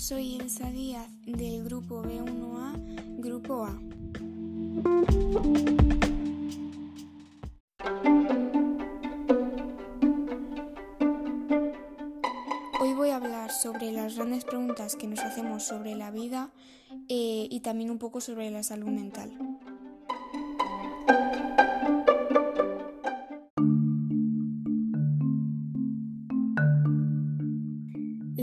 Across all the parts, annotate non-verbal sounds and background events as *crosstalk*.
soy Elsa Díaz del grupo B1A, grupo A. Hoy voy a hablar sobre las grandes preguntas que nos hacemos sobre la vida eh, y también un poco sobre la salud mental.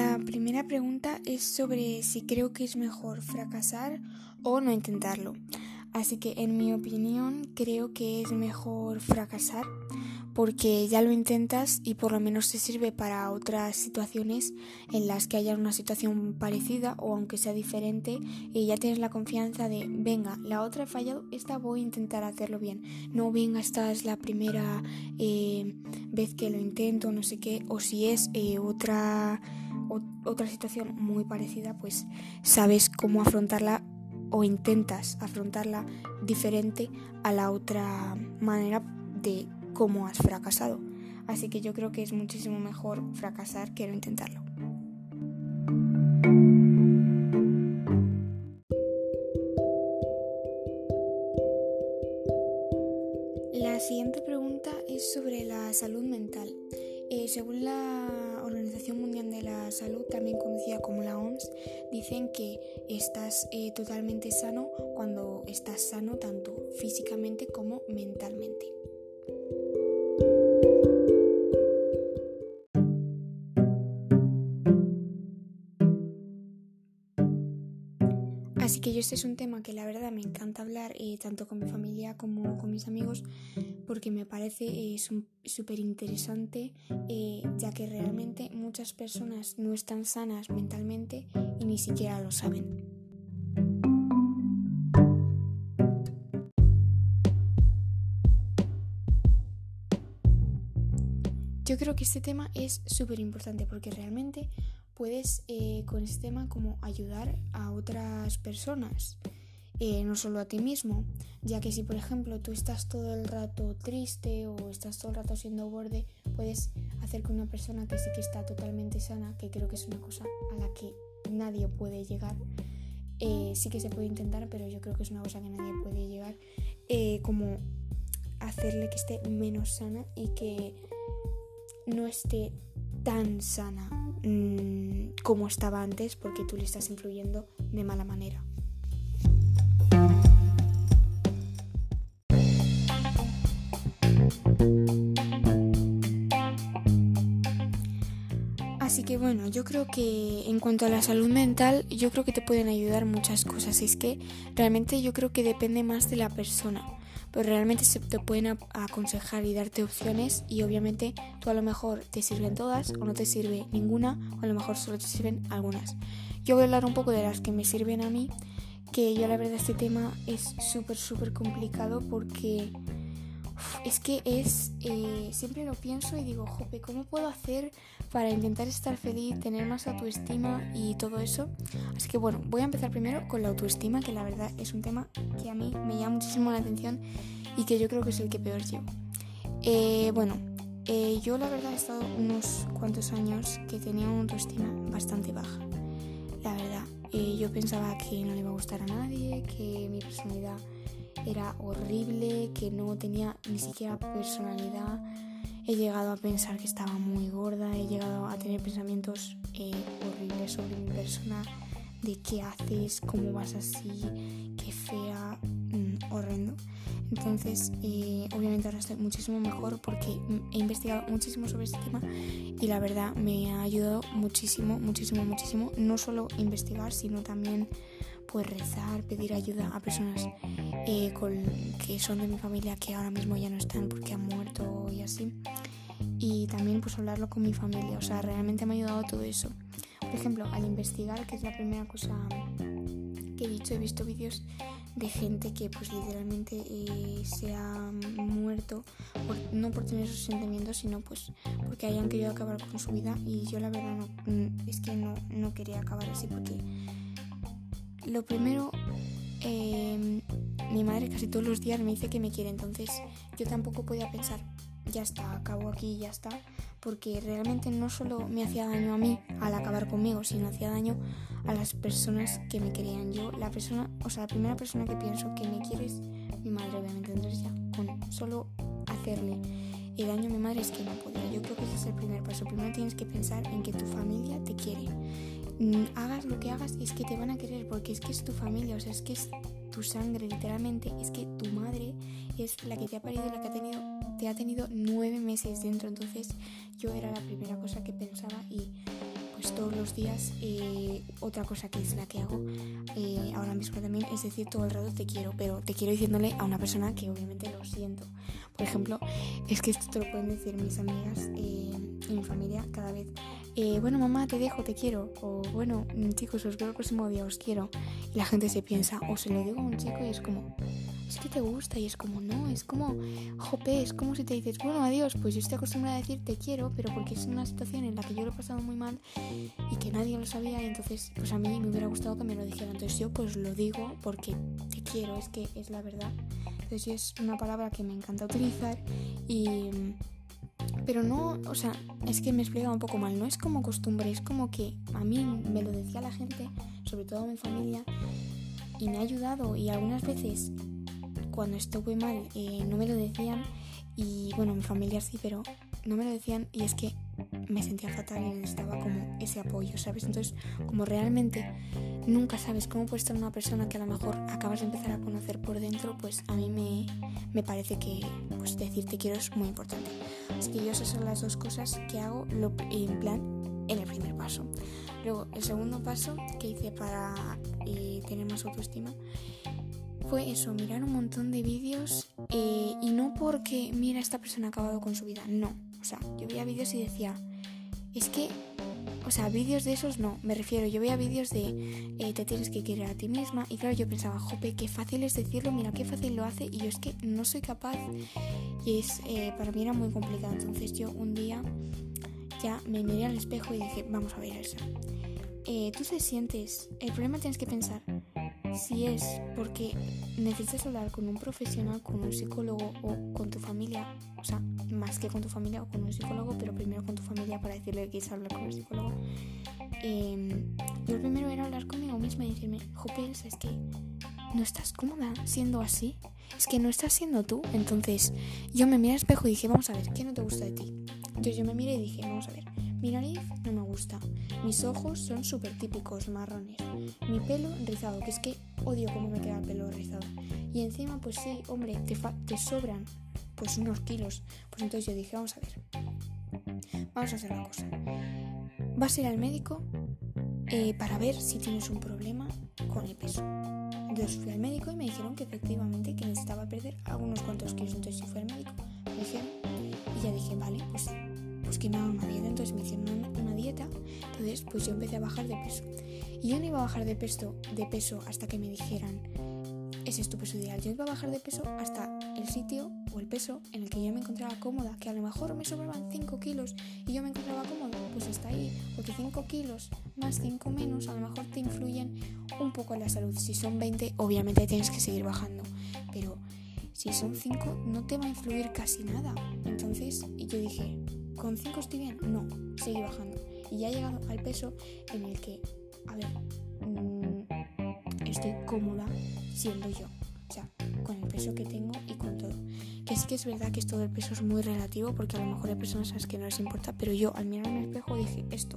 La primera pregunta es sobre si creo que es mejor fracasar o no intentarlo. Así que en mi opinión creo que es mejor fracasar porque ya lo intentas y por lo menos te sirve para otras situaciones en las que haya una situación parecida o aunque sea diferente y ya tienes la confianza de venga, la otra he fallado, esta voy a intentar hacerlo bien. No venga, esta es la primera eh, vez que lo intento, no sé qué, o si es eh, otra, otra situación muy parecida, pues sabes cómo afrontarla o intentas afrontarla diferente a la otra manera de cómo has fracasado. Así que yo creo que es muchísimo mejor fracasar que no intentarlo. La siguiente pregunta es sobre la salud mental. Eh, según la dicen que estás eh, totalmente sano cuando estás sano tanto físicamente como mentalmente. Yo este es un tema que la verdad me encanta hablar eh, tanto con mi familia como con mis amigos porque me parece eh, súper interesante eh, ya que realmente muchas personas no están sanas mentalmente y ni siquiera lo saben. Yo creo que este tema es súper importante porque realmente puedes eh, con este tema como ayudar a otras personas, eh, no solo a ti mismo, ya que si por ejemplo tú estás todo el rato triste o estás todo el rato siendo borde, puedes hacer que una persona que sí que está totalmente sana, que creo que es una cosa a la que nadie puede llegar, eh, sí que se puede intentar, pero yo creo que es una cosa que nadie puede llegar, como hacerle que esté menos sana y que no esté tan sana mmm, como estaba antes porque tú le estás influyendo de mala manera. Así que bueno, yo creo que en cuanto a la salud mental, yo creo que te pueden ayudar muchas cosas. Es que realmente yo creo que depende más de la persona pero realmente se te pueden aconsejar y darte opciones y obviamente tú a lo mejor te sirven todas o no te sirve ninguna o a lo mejor solo te sirven algunas. Yo voy a hablar un poco de las que me sirven a mí, que yo la verdad este tema es súper súper complicado porque es que es, eh, siempre lo pienso y digo, jope, ¿cómo puedo hacer para intentar estar feliz, tener más autoestima y todo eso? Así que bueno, voy a empezar primero con la autoestima, que la verdad es un tema que a mí me llama muchísimo la atención y que yo creo que es el que peor llevo. Eh, bueno, eh, yo la verdad he estado unos cuantos años que tenía una autoestima bastante baja. La verdad, yo pensaba que no le iba a gustar a nadie, que mi personalidad era horrible, que no tenía ni siquiera personalidad. He llegado a pensar que estaba muy gorda, he llegado a tener pensamientos eh, horribles sobre mi persona, de qué haces, cómo vas así, qué fea, mm, horrendo. Entonces, eh, obviamente ahora estoy muchísimo mejor porque he investigado muchísimo sobre este tema y la verdad me ha ayudado muchísimo, muchísimo, muchísimo. No solo investigar, sino también pues rezar, pedir ayuda a personas eh, que son de mi familia que ahora mismo ya no están porque han muerto y así. Y también pues hablarlo con mi familia, o sea, realmente me ha ayudado todo eso. Por ejemplo, al investigar, que es la primera cosa que he dicho, he visto vídeos de gente que pues literalmente eh, se ha muerto, no por tener sus sentimientos, sino pues porque hayan querido acabar con su vida y yo la verdad no, mm, es que no, no quería acabar así porque lo primero, em, mi madre casi todos los días me dice que me quiere, entonces yo tampoco podía pensar, ya está, acabo aquí ya está, porque realmente no solo me hacía daño a mí al acabar conmigo, sino hacía daño a las personas que me querían. Yo, la persona, o sea, la primera persona que pienso que me quiere es mi madre, obviamente, entonces ya, bueno, solo hacerle el daño a mi madre es que no podía. Yo creo que ese es el primer paso. Primero tienes que pensar en que tu familia te quiere. Mm, hagas lo que hagas, es que te van a querer porque es que es tu familia, o sea, es que es tu sangre, literalmente. Es que tu madre es la que te ha parido, la que ha tenido, te ha tenido nueve meses dentro. Entonces, yo era la primera cosa que pensaba y pues todos los días eh, otra cosa que es la que hago eh, ahora mismo también es decir todo el rato te quiero pero te quiero diciéndole a una persona que obviamente lo siento. Por ejemplo es que esto te lo pueden decir mis amigas eh, y mi familia cada vez bueno mamá te dejo te quiero o bueno chicos os veo el próximo día os quiero y la gente se piensa o se lo digo a un chico y es como es que te gusta y es como, no, es como, jope, es como si te dices, bueno, adiós, pues yo estoy acostumbrada a decir te quiero, pero porque es una situación en la que yo lo he pasado muy mal y que nadie lo sabía y entonces pues a mí me hubiera gustado que me lo dijeran. Entonces yo pues lo digo porque te quiero, es que es la verdad. Entonces es una palabra que me encanta utilizar y... Pero no, o sea, es que me he explicado un poco mal, no es como costumbre, es como que a mí me lo decía la gente, sobre todo mi familia, y me ha ayudado y algunas veces cuando estuve mal eh, no me lo decían y bueno, mi familia sí, pero no me lo decían y es que me sentía fatal y necesitaba como ese apoyo, ¿sabes? Entonces, como realmente nunca sabes cómo puede estar una persona que a lo mejor acabas de empezar a conocer por dentro, pues a mí me, me parece que pues, decir te quiero es muy importante. Así que yo esas son las dos cosas que hago lo, en plan en el primer paso. Luego, el segundo paso que hice para eh, tener más autoestima fue eso, mirar un montón de vídeos eh, y no porque, mira, esta persona ha acabado con su vida, no. O sea, yo veía vídeos y decía, es que, o sea, vídeos de esos no, me refiero, yo veía vídeos de eh, te tienes que querer a ti misma y claro, yo pensaba, jope, qué fácil es decirlo, mira, qué fácil lo hace y yo es que no soy capaz y es, eh, para mí era muy complicado. Entonces yo un día ya me miré al espejo y dije, vamos a ver eso. tú te sientes, el problema tienes que pensar, si es porque necesitas hablar con un profesional, con un psicólogo o con tu familia, o sea, más que con tu familia o con un psicólogo, pero primero con tu familia para decirle que quieres hablar con el psicólogo. Eh, yo primero era hablar conmigo misma y decirme, Jope, es que no estás cómoda siendo así, es que no estás siendo tú. Entonces yo me miré al espejo y dije, vamos a ver, ¿qué no te gusta de ti? Entonces yo me miré y dije, vamos a ver, mi nariz no me gusta. Mis ojos son súper típicos, marrones. Mi pelo rizado, que es que odio cómo me queda el pelo rizado. Y encima, pues sí, hombre, te, sobran pues unos kilos. Pues entonces yo dije, vamos a ver. Vamos a hacer una cosa. Vas a ir al médico eh, para ver si tienes un problema con el peso. Entonces fui al médico y me dijeron que efectivamente que necesitaba perder algunos cuantos kilos. Entonces fui al médico, me dijeron y ya dije, vale, pues pues que me hagan una dieta. Entonces me hicieron una, dieta. Entonces pues yo empecé a bajar de peso. Y yo no iba a bajar de peso, de peso hasta que me dijeran, ese es tu peso ideal. Yo iba a bajar de peso hasta el sitio o el peso en el que yo me encontraba cómoda, que a lo mejor me sobraban 5 kilos y yo me encontraba cómoda, pues hasta ahí, porque 5 kilos más 5 menos a lo mejor te influyen un poco en la salud. Si son 20, obviamente tienes que seguir bajando, pero si son 5 no te va a influir casi nada. Entonces yo dije, ¿Con 5 estoy bien? No, seguí bajando. Y ya he llegado al peso en el que, a ver, mm, estoy cómoda siendo yo. O sea, con el peso que tengo y con todo. Que sí que es verdad que esto del peso es muy relativo porque a lo mejor hay personas a las que no les importa, pero yo al mirar en el espejo dije esto,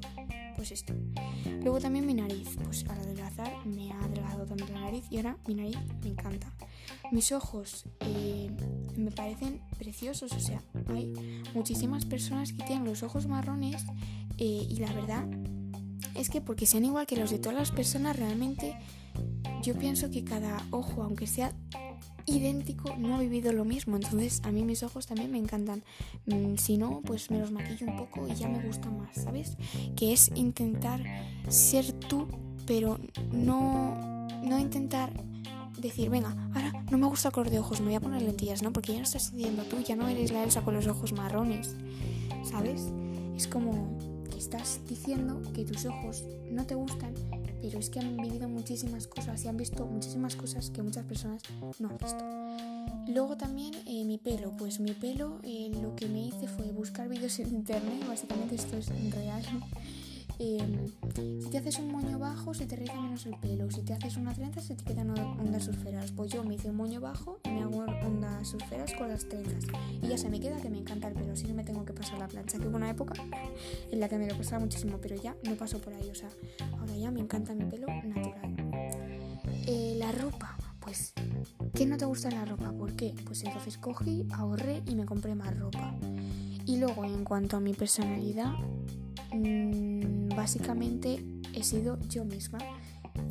pues esto. Luego también mi nariz, pues al adelgazar me ha adelgazado también la nariz y ahora mi nariz me encanta. Mis ojos eh, me parecen preciosos, o sea, hay muchísimas personas que tienen los ojos marrones eh, y la verdad es que porque sean igual que los de todas las personas, realmente yo pienso que cada ojo, aunque sea idéntico, no ha vivido lo mismo. Entonces a mí mis ojos también me encantan. Mm, si no, pues me los maquillo un poco y ya me gusta más, ¿sabes? Que es intentar ser tú, pero no, no intentar decir, venga, no me gusta el color de ojos, me voy a poner lentillas, ¿no? Porque ya no estás siendo tú, ya no eres la Elsa con los ojos marrones, ¿sabes? Es como que estás diciendo que tus ojos no te gustan, pero es que han vivido muchísimas cosas y han visto muchísimas cosas que muchas personas no han visto. Luego también eh, mi pelo, pues mi pelo eh, lo que me hice fue buscar vídeos en internet, básicamente esto es real. Em, si te haces un moño bajo se te riza menos el pelo, si te haces una trenza se te quedan ondas surferas. Pues yo me hice un moño bajo y me hago ondas surferas con las trenzas. Y ya se me queda que me encanta el pelo, si no me tengo que pasar la plancha, que hubo una época en la que me lo pasaba muchísimo, pero ya no paso por ahí, o sea, ahora ya me encanta mi pelo natural. Eh, la ropa, pues, ¿qué no te gusta la ropa? ¿Por qué? Pues entonces cogí, ahorré y me compré más ropa. Y luego en cuanto a mi personalidad, mmm, básicamente he sido yo misma.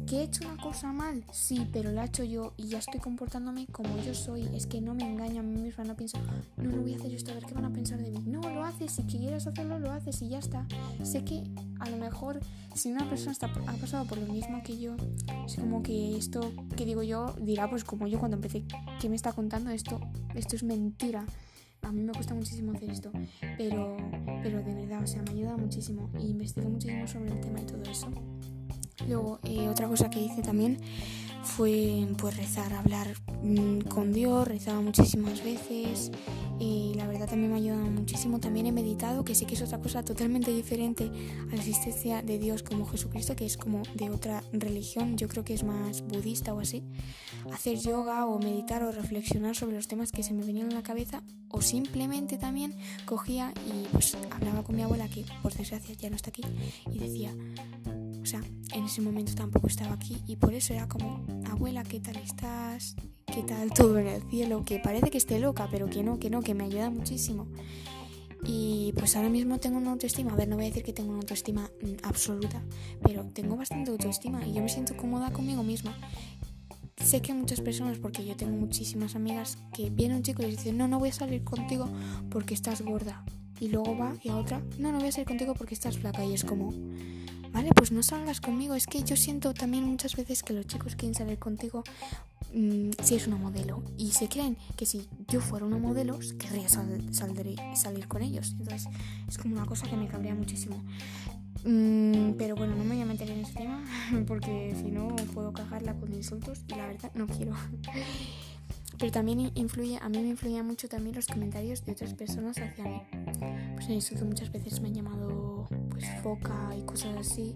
¿Que he hecho una cosa mal? Sí, pero la he hecho yo y ya estoy comportándome como yo soy. Es que no me engaño a mí misma, no pienso, no, no voy a hacer esto, a ver qué van a pensar de mí. No, lo haces, si quieres hacerlo, lo haces y ya está. Sé que a lo mejor si una persona está, ha pasado por lo mismo que yo, es como que esto que digo yo dirá, pues como yo cuando empecé, ¿qué me está contando esto? Esto es mentira a mí me cuesta muchísimo hacer esto, pero, pero de verdad, o sea, me ayuda muchísimo y investigué muchísimo sobre el tema y todo eso. Luego, eh, otra cosa que hice también fue pues rezar, hablar mm, con Dios, rezaba muchísimas veces y la verdad también me ha ayudado muchísimo. También he meditado, que sí que es otra cosa totalmente diferente a la existencia de Dios como Jesucristo, que es como de otra religión, yo creo que es más budista o así. Hacer yoga o meditar o reflexionar sobre los temas que se me venían en la cabeza o simplemente también cogía y pues hablaba con mi abuela que por desgracia ya no está aquí y decía en ese momento tampoco estaba aquí y por eso era como, abuela, ¿qué tal estás? ¿Qué tal todo en el cielo? Que parece que esté loca, pero que no, que no, que me ayuda muchísimo. Y pues ahora mismo tengo una autoestima, a ver, no voy a decir que tengo una autoestima mm, absoluta, pero tengo bastante autoestima y yo me siento cómoda conmigo misma. Sé que muchas personas, porque yo tengo muchísimas amigas, que viene un chico y les dice, no, no voy a salir contigo porque estás gorda. Y luego va y a otra, no, no voy a salir contigo porque estás flaca. Y es como, vale, pues no salgas conmigo. Es que yo siento también muchas veces que los chicos quieren salir contigo mm, si es una modelo. Y se creen que si yo fuera una modelo, querría salir con ellos. Entonces es como una cosa que me cabría muchísimo. Mm, pero bueno, no me voy a meter en ese tema *laughs* porque si no puedo cagarla con insultos y la verdad no quiero. *laughs* Pero también influye, a mí me influyen mucho también los comentarios de otras personas hacia mí. Pues en instituto muchas veces me han llamado pues foca y cosas así.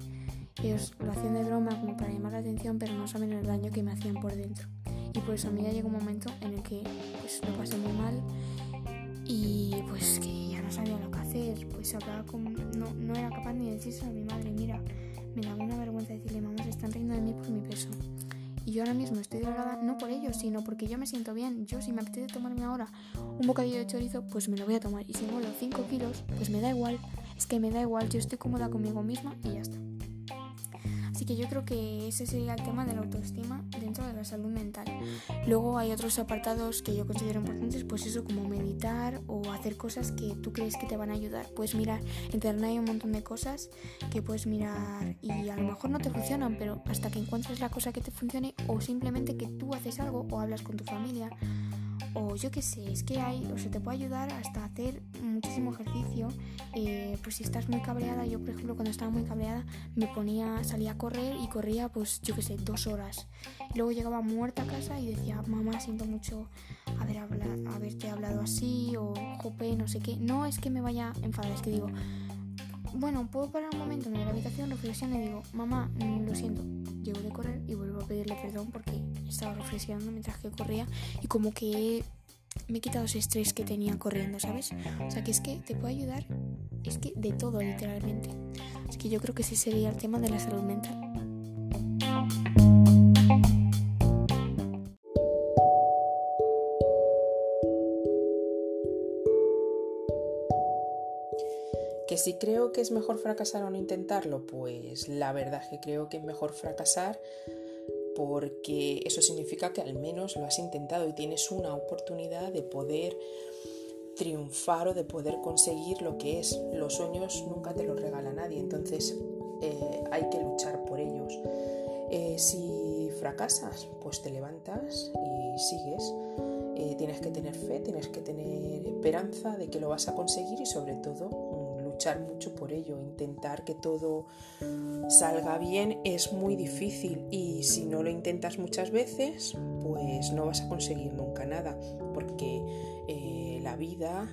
Ellos lo hacían de broma como para llamar la atención, pero no saben el daño que me hacían por dentro. Y por eso a mí ya llegó un momento en el que pues lo pasé muy mal y pues que ya no sabía lo que hacer. Pues hablaba con... No, no era capaz ni de decirse a mi madre, mira, me daba una vergüenza decirle, mamá, se están riendo de mí por mi peso. Y yo ahora mismo estoy delgada no por ellos, sino porque yo me siento bien. Yo si me apetece tomarme ahora un bocadillo de chorizo, pues me lo voy a tomar. Y si los 5 kilos, pues me da igual. Es que me da igual, yo estoy cómoda conmigo misma y ya está. Así que yo creo que ese sería el tema de la autoestima dentro de la salud mental. Luego hay otros apartados que yo considero importantes, pues eso como meditar o hacer cosas que tú crees que te van a ayudar. Puedes mirar, en internet hay un montón de cosas que puedes mirar y a lo mejor no te funcionan, pero hasta que encuentres la cosa que te funcione o simplemente que tú haces algo o hablas con tu familia o yo qué sé, es que hay, o se te puede ayudar hasta hacer muchísimo ejercicio. Eh, pues si estás muy cabreada, yo por ejemplo cuando estaba muy cabreada me ponía, salía a correr y corría pues yo qué sé, dos horas. luego llegaba muerta a casa y decía, mamá, siento mucho haber hablado, haberte hablado así o jope, no sé qué. No es que me vaya enfadar, es que digo, bueno, puedo parar un momento en la habitación, reflexiono y digo, mamá, lo siento, llego de correr y vuelvo a pedirle perdón porque estaba reflexionando mientras que corría y como que me he quitado ese estrés que tenía corriendo, ¿sabes? O sea que es que te puede ayudar, es que de todo literalmente. Así que yo creo que ese sería el tema de la salud mental. ¿Que si creo que es mejor fracasar o no intentarlo? Pues la verdad es que creo que es mejor fracasar porque eso significa que al menos lo has intentado y tienes una oportunidad de poder triunfar o de poder conseguir lo que es. Los sueños nunca te los regala nadie, entonces eh, hay que luchar por ellos. Eh, si fracasas, pues te levantas y sigues. Eh, tienes que tener fe, tienes que tener esperanza de que lo vas a conseguir y sobre todo luchar mucho por ello, intentar que todo salga bien es muy difícil y si no lo intentas muchas veces, pues no vas a conseguir nunca nada, porque eh, la vida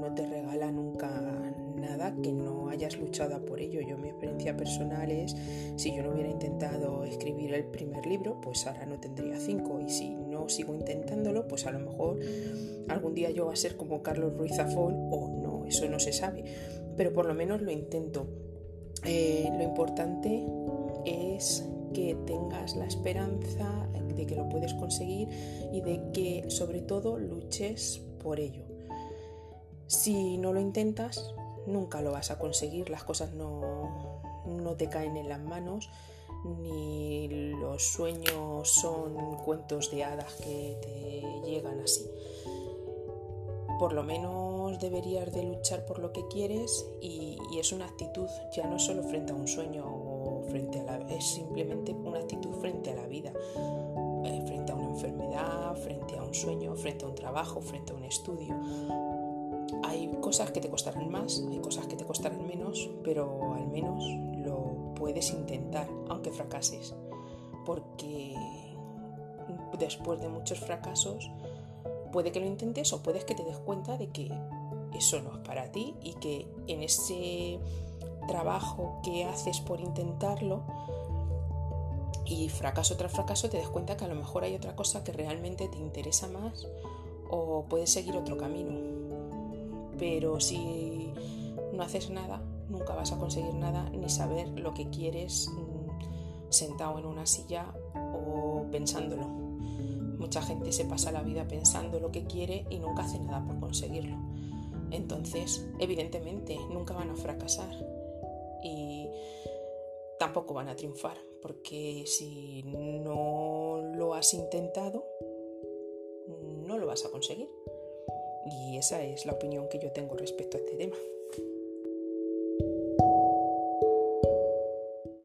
no te regala nunca nada que no hayas luchado por ello. Yo mi experiencia personal es, si yo no hubiera intentado escribir el primer libro, pues ahora no tendría cinco. Y si no sigo intentándolo, pues a lo mejor algún día yo voy a ser como Carlos Ruiz Zafón o no, eso no se sabe. Pero por lo menos lo intento. Eh, lo importante es que tengas la esperanza de que lo puedes conseguir y de que sobre todo luches por ello. Si no lo intentas, nunca lo vas a conseguir, las cosas no, no te caen en las manos, ni los sueños son cuentos de hadas que te llegan así. Por lo menos deberías de luchar por lo que quieres y, es una actitud ya no solo frente a un sueño o frente a la es simplemente una actitud frente a la vida, eh, frente a una enfermedad, frente a un sueño, frente a un trabajo, frente a un estudio hay cosas que te costarán más, hay cosas que te costarán menos, pero al menos lo puedes intentar, aunque fracases. Porque después de muchos fracasos, puede que lo intentes o puedes que te des cuenta de que eso no es para ti y que en ese trabajo que haces por intentarlo y fracaso tras fracaso te des cuenta que a lo mejor hay otra cosa que realmente te interesa más o puedes seguir otro camino pero si no haces nada, nunca vas a conseguir nada ni saber lo que quieres mm, sentado en una silla o pensándolo. Mucha gente se pasa la vida pensando lo que quiere y nunca hace nada por conseguirlo. Entonces, evidentemente, nunca van a fracasar y tampoco van a triunfar, porque si no lo has intentado, no lo vas a conseguir. Y esa es la opinión que yo tengo respecto a este tema.